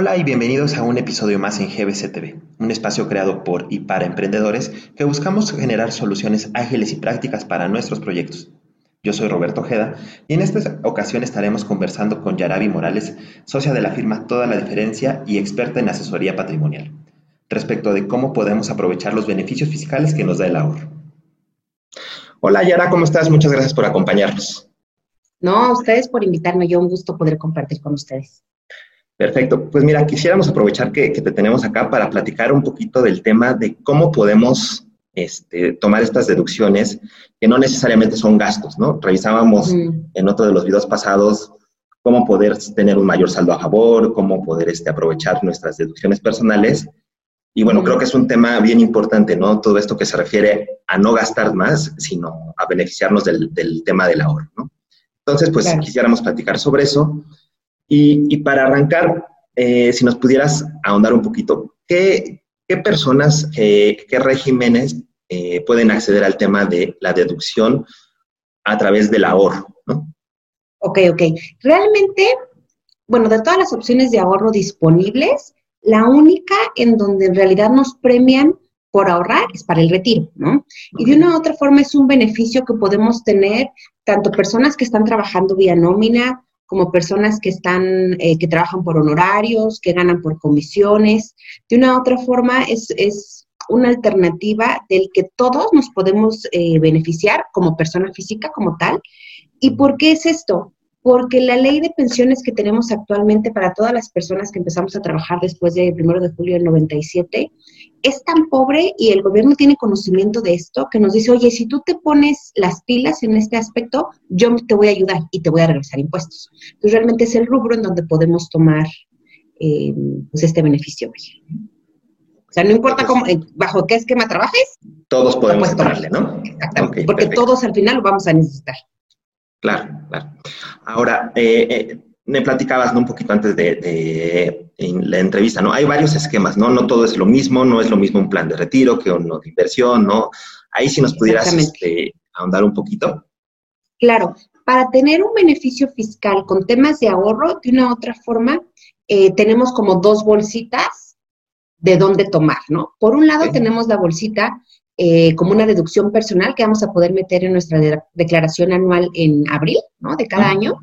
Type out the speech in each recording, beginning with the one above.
Hola y bienvenidos a un episodio más en GBC un espacio creado por y para emprendedores que buscamos generar soluciones ágiles y prácticas para nuestros proyectos. Yo soy Roberto Ojeda y en esta ocasión estaremos conversando con Yarabi Morales, socia de la firma Toda la Diferencia y experta en asesoría patrimonial, respecto de cómo podemos aprovechar los beneficios fiscales que nos da el ahorro. Hola Yara, ¿cómo estás? Muchas gracias por acompañarnos. No, a ustedes por invitarme, yo un gusto poder compartir con ustedes. Perfecto. Pues mira, quisiéramos aprovechar que, te tenemos acá para platicar un poquito del tema de cómo podemos este, tomar estas deducciones que no necesariamente son gastos, ¿no? Revisábamos en otro de los videos pasados cómo poder tener un mayor saldo a favor, cómo poder este, aprovechar nuestras deducciones personales. Y bueno, creo que es un tema bien importante, ¿no? Todo esto que se refiere a no gastar más, sino a beneficiarnos del, tema del ahorro, ¿no? Entonces, pues quisiéramos platicar sobre eso. Y, para arrancar, eh, si nos pudieras ahondar un poquito, ¿qué, personas, qué regímenes eh, pueden acceder al tema de la deducción a través del ahorro? ¿no? Ok, ok. Realmente, bueno, de todas las opciones de ahorro disponibles, la única en donde en realidad nos premian por ahorrar es para el retiro, ¿no? Y de una u otra forma es un beneficio que podemos tener tanto personas que están trabajando vía nómina, como personas que están, eh, que trabajan por honorarios, que ganan por comisiones. De una u otra forma, es, es una alternativa del que todos nos podemos eh, beneficiar como persona física, como tal. ¿Y por qué es esto? Porque la ley de pensiones que tenemos actualmente para todas las personas que empezamos a trabajar después del 1 de julio del 97 es tan pobre y el gobierno tiene conocimiento de esto que nos dice, oye, si tú te pones las pilas en este aspecto, yo te voy a ayudar y te voy a regresar impuestos. Entonces realmente es el rubro en donde podemos tomar eh, pues este beneficio. O sea, no importa cómo, eh, bajo qué esquema trabajes. Todos podemos tomarle, ¿no? Exactamente, porque todos al final lo vamos a necesitar. Claro, claro. Ahora, eh, me platicabas un poquito antes de, la entrevista, ¿no? Hay varios esquemas, ¿no? No todo es lo mismo, no es lo mismo un plan de retiro que uno de inversión, ¿no? Ahí si nos pudieras este, ahondar un poquito. Claro, para tener un beneficio fiscal con temas de ahorro, de una u otra forma, eh, tenemos como dos bolsitas de dónde tomar, ¿no? Por un lado tenemos la bolsita eh, como una deducción personal que vamos a poder meter en nuestra declaración anual en abril, ¿no? De cada año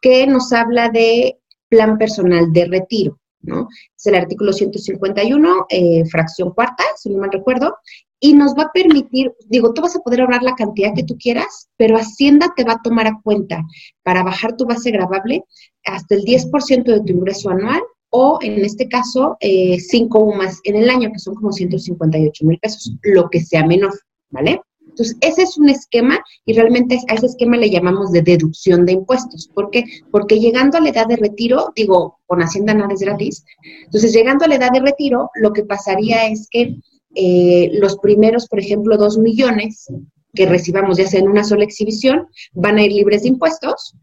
que nos habla de plan personal de retiro, ¿no? Es el artículo 151, eh, fracción cuarta, si no mal recuerdo, y nos va a permitir, digo, tú vas a poder ahorrar la cantidad que tú quieras, pero Hacienda te va a tomar a cuenta para bajar tu base gravable hasta el 10% de tu ingreso anual o en este caso, eh, 5 UMAS en el año, que son como 158 mil pesos, lo que sea menor, ¿vale? Entonces, ese es un esquema y realmente a ese esquema le llamamos de deducción de impuestos. ¿Por qué? Porque llegando a la edad de retiro, digo, con Hacienda nada es gratis, entonces llegando a la edad de retiro, lo que pasaría es que eh, los primeros, por ejemplo, dos millones que recibamos ya sea en una sola exhibición, van a ir libres de impuestos,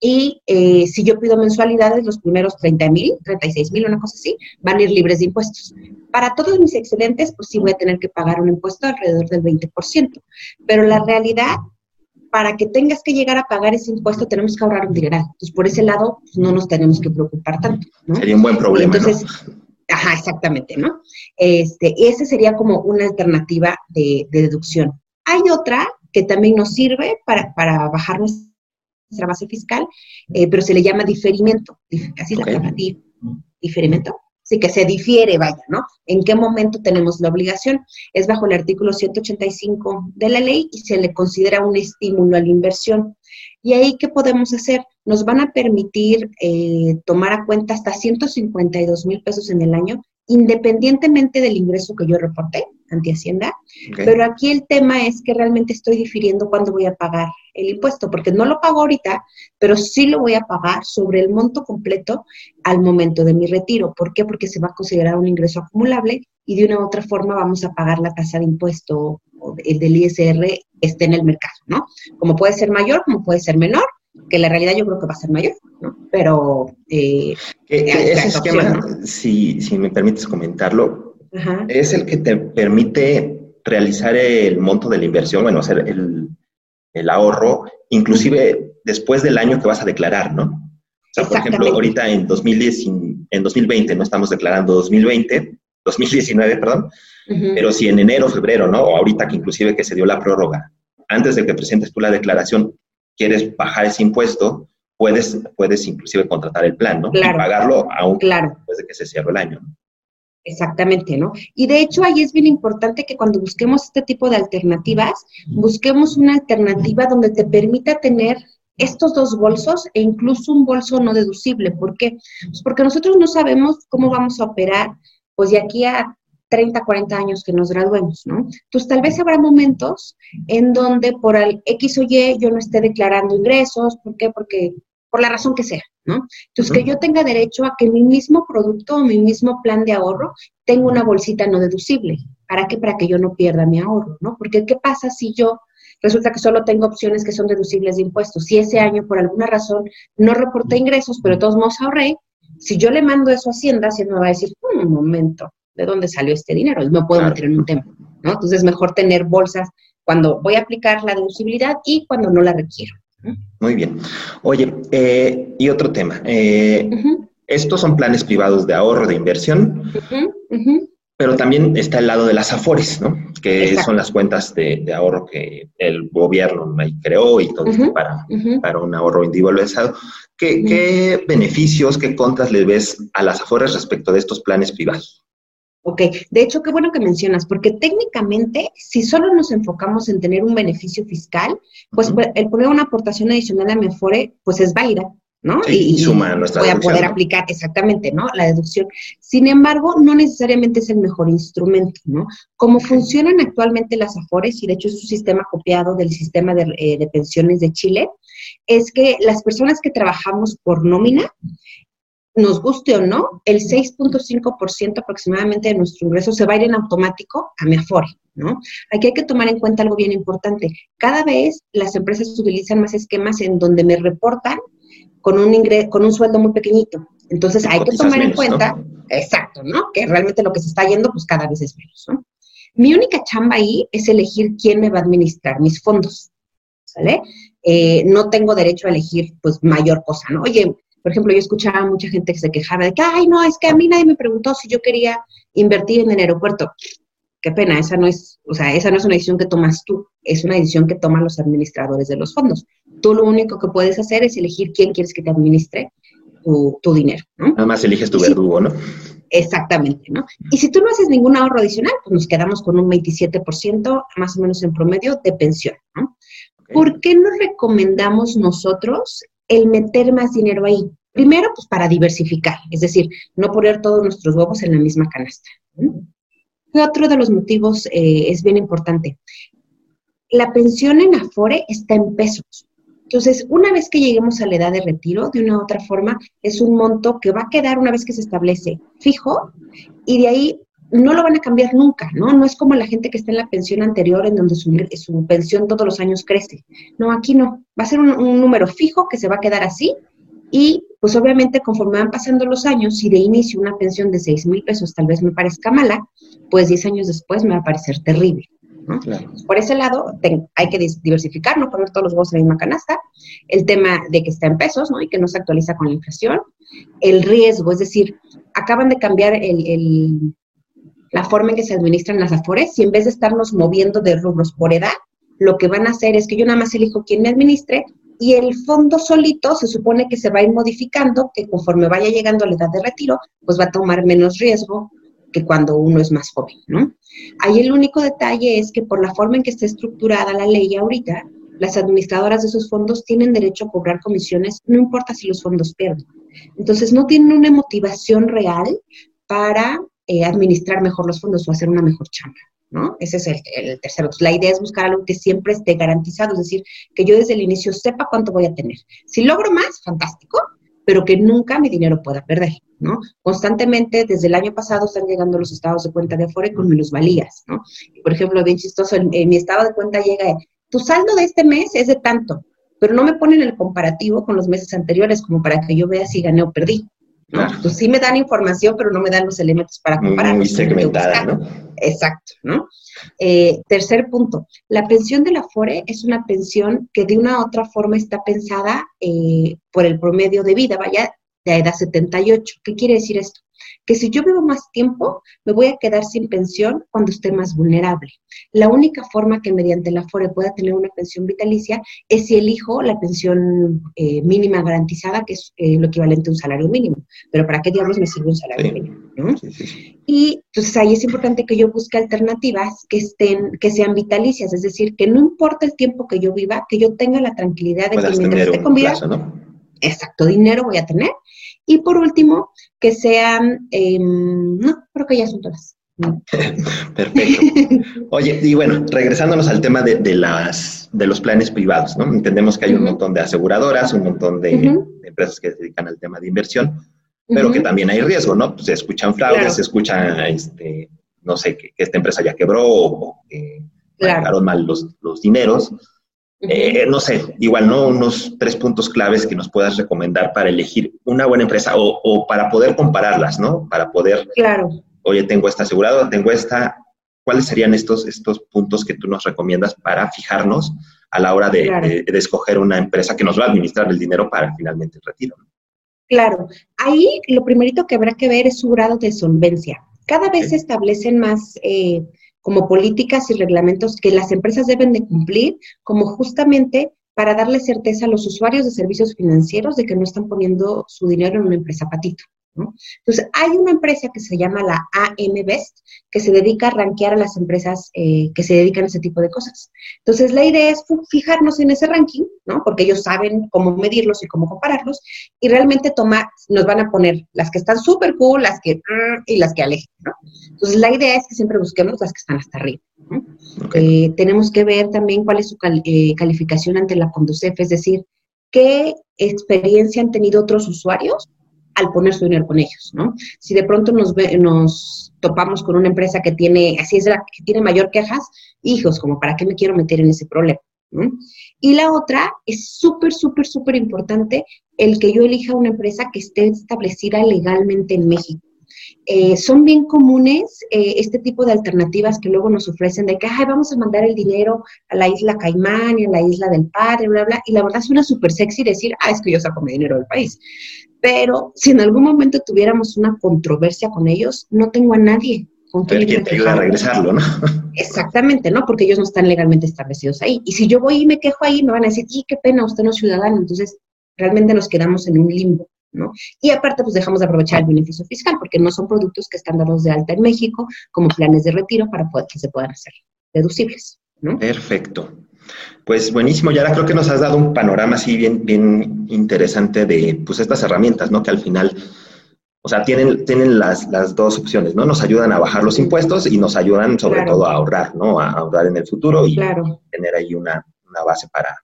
y eh, si yo pido mensualidades, los primeros 30 mil, 36 mil, una cosa así, van a ir libres de impuestos. Para todos mis excedentes, pues sí voy a tener que pagar un impuesto alrededor del 20%. Pero la realidad, para que tengas que llegar a pagar ese impuesto, tenemos que ahorrar un dineral. Entonces, por ese lado, pues, no nos tenemos que preocupar tanto. Sería un buen problema. Entonces, ajá, exactamente, ¿no? Este, ese sería como una alternativa de, deducción. Hay otra que también nos sirve para, para bajar nuestra nuestra base fiscal, eh, pero se le llama diferimiento, así la palabra, diferimiento. Así que se difiere, vaya, ¿no? ¿En qué momento tenemos la obligación? Es bajo el artículo 185 de la ley y se le considera un estímulo a la inversión. ¿Y ahí qué podemos hacer? Nos van a permitir eh, tomar a cuenta hasta 152 mil pesos en el año, independientemente del ingreso que yo reporté ante Hacienda. Pero aquí el tema es que realmente estoy difiriendo cuándo voy a pagar el impuesto, porque no lo pago ahorita, pero sí lo voy a pagar sobre el monto completo al momento de mi retiro. ¿Por qué? Porque se va a considerar un ingreso acumulable y de una u otra forma vamos a pagar la tasa de impuesto el del ISR esté en el mercado, ¿no? Como puede ser mayor, como puede ser menor, que la realidad yo creo que va a ser mayor, ¿no? Pero... Eh, ese esquema, si, si me permites comentarlo, es el que te permite realizar el monto de la inversión, bueno, hacer el, el ahorro, inclusive después del año que vas a declarar, ¿no? O sea, por ejemplo, ahorita en 2010, en 2020, no estamos declarando 2020, 2019, perdón, pero si en enero, febrero, ¿no? O ahorita que inclusive que se dio la prórroga, antes de que presentes tú la declaración, quieres bajar ese impuesto, puedes, puedes inclusive contratar el plan, ¿no? Claro. Y pagarlo aún claro. después de que se cierre el año, ¿no? Exactamente, ¿no? Y de hecho ahí es bien importante que cuando busquemos este tipo de alternativas, busquemos una alternativa donde te permita tener estos dos bolsos e incluso un bolso no deducible. ¿Por qué? Pues porque nosotros no sabemos cómo vamos a operar pues de aquí a 30, 40 años que nos graduemos, ¿no? Entonces tal vez habrá momentos en donde por el X o Y yo no esté declarando ingresos, ¿por qué? Porque por la razón que sea, ¿no? Entonces, que yo tenga derecho a que mi mismo producto o mi mismo plan de ahorro tenga una bolsita no deducible. ¿Para qué? Para que yo no pierda mi ahorro, ¿no? Porque ¿qué pasa si yo resulta que solo tengo opciones que son deducibles de impuestos? Si ese año, por alguna razón, no reporté ingresos, pero de todos modos ahorré, si yo le mando eso a Hacienda, Hacienda me va a decir, un momento, ¿de dónde salió este dinero? Y me puedo meter en un tema, ¿no? Entonces, es mejor tener bolsas cuando voy a aplicar la deducibilidad y cuando no la requiero. Muy bien. Oye, eh, y otro tema. Eh, Estos son planes privados de ahorro, de inversión, pero también está el lado de las AFORES, ¿no? Que son las cuentas de, ahorro que el gobierno creó y todo esto para, para un ahorro individualizado. ¿Qué, ¿Qué beneficios, qué contras le ves a las AFORES respecto de estos planes privados? Ok, de hecho, qué bueno que mencionas, porque técnicamente, si solo nos enfocamos en tener un beneficio fiscal, pues el poner una aportación adicional a mi Afore, pues es válida, ¿no? y, suma nuestra Voy a poder aplicar exactamente, ¿no? La deducción. Sin embargo, no necesariamente es el mejor instrumento, ¿no? Como funcionan actualmente las AFORES, y de hecho es un sistema copiado del sistema de, eh, de pensiones de Chile, es que las personas que trabajamos por nómina, nos guste o no, el 6.5% aproximadamente de nuestro ingreso se va a ir en automático a mi Afore, ¿no? Aquí hay que tomar en cuenta algo bien importante. Cada vez las empresas utilizan más esquemas en donde me reportan con un ingreso, con un sueldo muy pequeñito. Entonces hay que tomar en cuenta, exacto, ¿no? Que realmente lo que se está yendo, pues cada vez es menos, ¿no? Mi única chamba ahí es elegir quién me va a administrar mis fondos, ¿sale? Eh, no tengo derecho a elegir, pues, mayor cosa, ¿no? Oye, por ejemplo, yo escuchaba a mucha gente que se quejaba de que, ay, no, es que a mí nadie me preguntó si yo quería invertir en el aeropuerto. Qué pena, esa no es, o sea, esa no es una decisión que tomas tú, es una decisión que toman los administradores de los fondos. Tú lo único que puedes hacer es elegir quién quieres que te administre tu, dinero, ¿no? Nada más eliges tu verdugo, ¿no? Exactamente, ¿no? Y si tú no haces ningún ahorro adicional, pues nos quedamos con un 27% más o menos en promedio de pensión, ¿no? ¿Por qué no recomendamos nosotros el meter más dinero ahí. Primero, pues para diversificar, es decir, no poner todos nuestros huevos en la misma canasta. otro de los motivos eh, es bien importante? La pensión en Afore está en pesos. Entonces, una vez que lleguemos a la edad de retiro, de una u otra forma, es un monto que va a quedar una vez que se establece fijo y de ahí no lo van a cambiar nunca, ¿no? No es como la gente que está en la pensión anterior, en donde su, su pensión todos los años crece. No, aquí no. Va a ser un, número fijo que se va a quedar así y pues obviamente conforme van pasando los años, si de inicio una pensión de 6 mil pesos tal vez me parezca mala, pues 10 años después me va a parecer terrible. ¿no? Por ese lado, hay que diversificar, no poner todos los huevos en la misma canasta. El tema de que está en pesos ¿no? y que no se actualiza con la inflación. El riesgo, es decir, acaban de cambiar el la forma en que se administran las afores, y en vez de estarnos moviendo de rubros por edad, lo que van a hacer es que yo nada más elijo quién me administre y el fondo solito se supone que se va a ir modificando, que conforme vaya llegando a la edad de retiro, pues va a tomar menos riesgo que cuando uno es más joven, ¿no? Ahí el único detalle es que por la forma en que está estructurada la ley ahorita, las administradoras de esos fondos tienen derecho a cobrar comisiones, no importa si los fondos pierden. Entonces no tienen una motivación real para eh, administrar mejor los fondos o hacer una mejor chamba, ¿no? Ese es el, tercero. la idea es buscar algo que siempre esté garantizado, es decir, que yo desde el inicio sepa cuánto voy a tener. Si logro más, fantástico, pero que nunca mi dinero pueda perder, ¿no? Constantemente, desde el año pasado, están llegando los estados de cuenta de Afore con minusvalías, ¿no? Por ejemplo, bien chistoso, mi estado de cuenta llega, tu saldo de este mes es de tanto, pero no me ponen el comparativo con los meses anteriores como para que yo vea si gané o perdí. Pues sí me dan información, pero no me dan los elementos para comparar. Muy segmentada, ¿no? Exacto, ¿no? Eh, tercer punto, la pensión de la FORE es una pensión que de una u otra forma está pensada eh, por el promedio de vida, vaya, de edad 78. ¿Qué quiere decir esto? Que si yo vivo más tiempo, me voy a quedar sin pensión cuando esté más vulnerable. La única forma que mediante la FORE pueda tener una pensión vitalicia es si elijo la pensión eh, mínima garantizada, que es eh, lo equivalente a un salario mínimo. Pero ¿para qué diablos me sirve un salario mínimo? y entonces ahí es importante que yo busque alternativas que estén, que sean vitalicias, es decir, que no importa el tiempo que yo viva, que yo tenga la tranquilidad de que mientras esté con vida, exacto, dinero voy a tener y por último, que sean, em, no, creo que ya son todas. Perfecto. Oye, y bueno, regresándonos al tema de, las, de los planes privados, ¿no? Entendemos que hay un montón de aseguradoras, un montón de, empresas que se dedican al tema de inversión, pero que también hay riesgo, ¿no? Pues se escuchan fraudes, se escuchan, este, no sé, que, esta empresa ya quebró o que pagaron mal los, los dineros. Eh, no sé, igual, ¿no? Unos tres puntos claves que nos puedas recomendar para elegir una buena empresa o, para poder compararlas, ¿no? Para poder, claro. oye, tengo esta asegurada, tengo esta. ¿Cuáles serían estos, estos puntos que tú nos recomiendas para fijarnos a la hora de, escoger una empresa que nos va a administrar el dinero para finalmente el retiro? Claro, ahí lo primerito que habrá que ver es su grado de solvencia. Cada vez se establecen más eh, como políticas y reglamentos que las empresas deben de cumplir, como justamente para darle certeza a los usuarios de servicios financieros de que no están poniendo su dinero en una empresa patito. Entonces, hay una empresa que se llama la AM Best, que se dedica a rankear a las empresas eh, que se dedican a ese tipo de cosas. Entonces, la idea es fijarnos en ese ranking, ¿no? Porque ellos saben cómo medirlos y cómo compararlos, y realmente tomar, nos van a poner las que están súper cool, las que, y las que alejen, ¿no? Entonces, la idea es que siempre busquemos las que están hasta arriba. Eh, tenemos que ver también cuál es su eh, calificación ante la Conducef, es decir, qué experiencia han tenido otros usuarios al poner su dinero con ellos, ¿no? Si de pronto nos, nos topamos con una empresa que tiene, así es la que tiene mayor quejas, hijos, como para qué me quiero meter en ese problema. Y la otra es súper, súper, súper importante el que yo elija una empresa que esté establecida legalmente en México. Eh, son bien comunes eh, este tipo de alternativas que luego nos ofrecen de que, ay, vamos a mandar el dinero a la isla Caimán y a la isla del padre, bla, bla, y la verdad suena súper sexy decir, ah, es que yo saco mi dinero del país. Pero si en algún momento tuviéramos una controversia con ellos, no tengo a nadie con quien te ayuda a regresarlo, ¿no? Exactamente, ¿no? Porque ellos no están legalmente establecidos ahí. Y si yo voy y me quejo ahí, me van a decir, y qué pena, usted no es ciudadano. Entonces, realmente nos quedamos en un limbo. ¿no? Y aparte, pues dejamos de aprovechar el beneficio fiscal, porque no son productos que están dados de alta en México como planes de retiro para poder, que se puedan hacer deducibles, ¿no? Perfecto. Pues buenísimo, ya creo que nos has dado un panorama así bien, bien interesante de pues estas herramientas, ¿no? Que al final, o sea, tienen, tienen las, las dos opciones, ¿no? Nos ayudan a bajar los impuestos y nos ayudan sobre todo a ahorrar, ¿no? A ahorrar en el futuro y tener ahí una, una base para,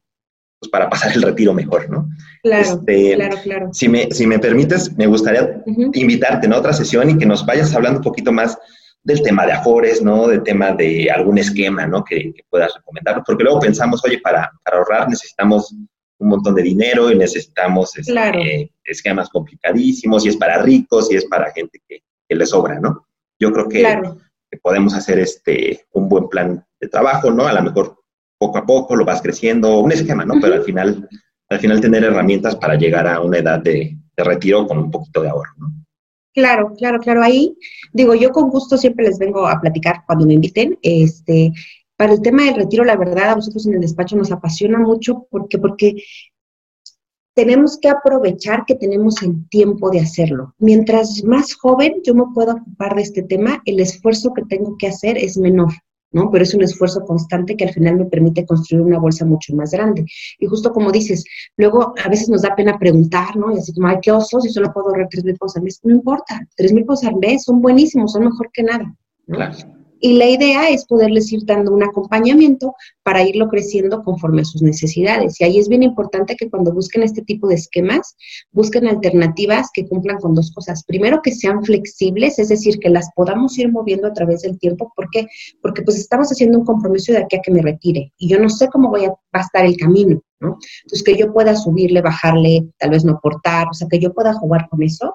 pues, para pasar el retiro mejor, ¿no? Claro, este, claro, claro. Si me, si me permites, me gustaría invitarte en otra sesión y que nos vayas hablando un poquito más del tema de Afores, ¿no? Del tema de algún esquema, ¿no? Que, puedas recomendar, porque luego pensamos, oye, para, ahorrar necesitamos un montón de dinero y necesitamos este, esquemas complicadísimos y es para ricos y es para gente que, que le sobra, ¿no? Yo creo que, que, podemos hacer este un buen plan de trabajo, ¿no? A lo mejor poco a poco lo vas creciendo, un esquema, ¿no? Pero al final, al final tener herramientas para llegar a una edad de, retiro con un poquito de ahorro, ¿no? Claro, claro, claro. Ahí, digo, yo con gusto siempre les vengo a platicar cuando me inviten. Este, para el tema del retiro, la verdad, a nosotros en el despacho nos apasiona mucho porque, porque tenemos que aprovechar que tenemos el tiempo de hacerlo. Mientras más joven yo me pueda ocupar de este tema, el esfuerzo que tengo que hacer es menor. ¿No? Pero es un esfuerzo constante que al final me permite construir una bolsa mucho más grande. Y justo como dices, luego a veces nos da pena preguntar, ¿no? Y así como, ay, qué oso, si solo puedo ahorrar tres mil pesos al mes. No importa, tres mil pesos al mes son buenísimos, son mejor que nada. Claro. Y la idea es poderles ir dando un acompañamiento para irlo creciendo conforme a sus necesidades. Y ahí es bien importante que cuando busquen este tipo de esquemas, busquen alternativas que cumplan con dos cosas. Primero, que sean flexibles, es decir, que las podamos ir moviendo a través del tiempo. ¿Por qué? Porque pues estamos haciendo un compromiso de aquí a que me retire. Y yo no sé cómo voy a, va a estar el camino. ¿no? Entonces, que yo pueda subirle, bajarle, tal vez no aportar, o sea, que yo pueda jugar con eso.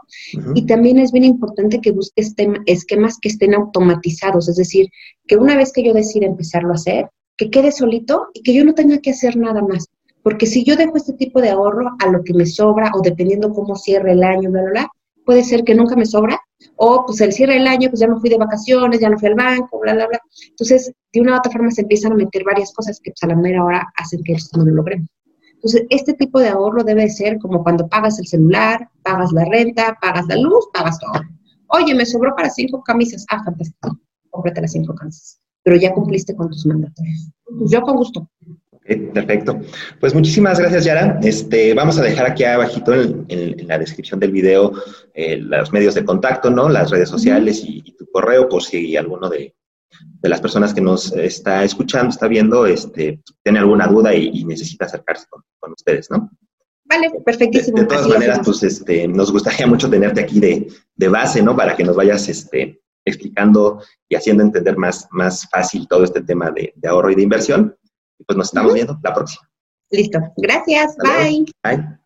Y también es bien importante que busque esquemas que estén automatizados, es decir, que una vez que yo decida empezarlo a hacer, que quede solito y que yo no tenga que hacer nada más. Porque si yo dejo este tipo de ahorro a lo que me sobra o dependiendo cómo cierre el año, bla, bla, bla, puede ser que nunca me sobra o pues el cierre del año, pues ya me fui de vacaciones, ya no fui al banco, bla, bla, bla. Entonces, de una u otra forma se empiezan a meter varias cosas que pues, a la mera hora hacen que no lo logremos. Entonces, este tipo de ahorro debe ser como cuando pagas el celular, pagas la renta, pagas la luz, pagas todo. Oye, me sobró para cinco camisas. Ah, fantástico. Cómprate las cinco camisas. Pero ya cumpliste con tus mandatos. Pues yo con gusto. perfecto. Pues muchísimas gracias, Yara. Este, vamos a dejar aquí abajito en, la descripción del video eh, los medios de contacto, ¿no? Las redes sociales y, tu correo por si alguno de, las personas que nos está escuchando, está viendo, este, tiene alguna duda y, necesita acercarse con, ustedes, ¿no? Vale, perfectísimo. De, todas maneras, pues este, nos gustaría mucho tenerte aquí de, de, base, ¿no? Para que nos vayas este, explicando y haciendo entender más, más fácil todo este tema de, ahorro y de inversión. Y pues nos estamos viendo la próxima. Listo. Gracias. Bye. Bye.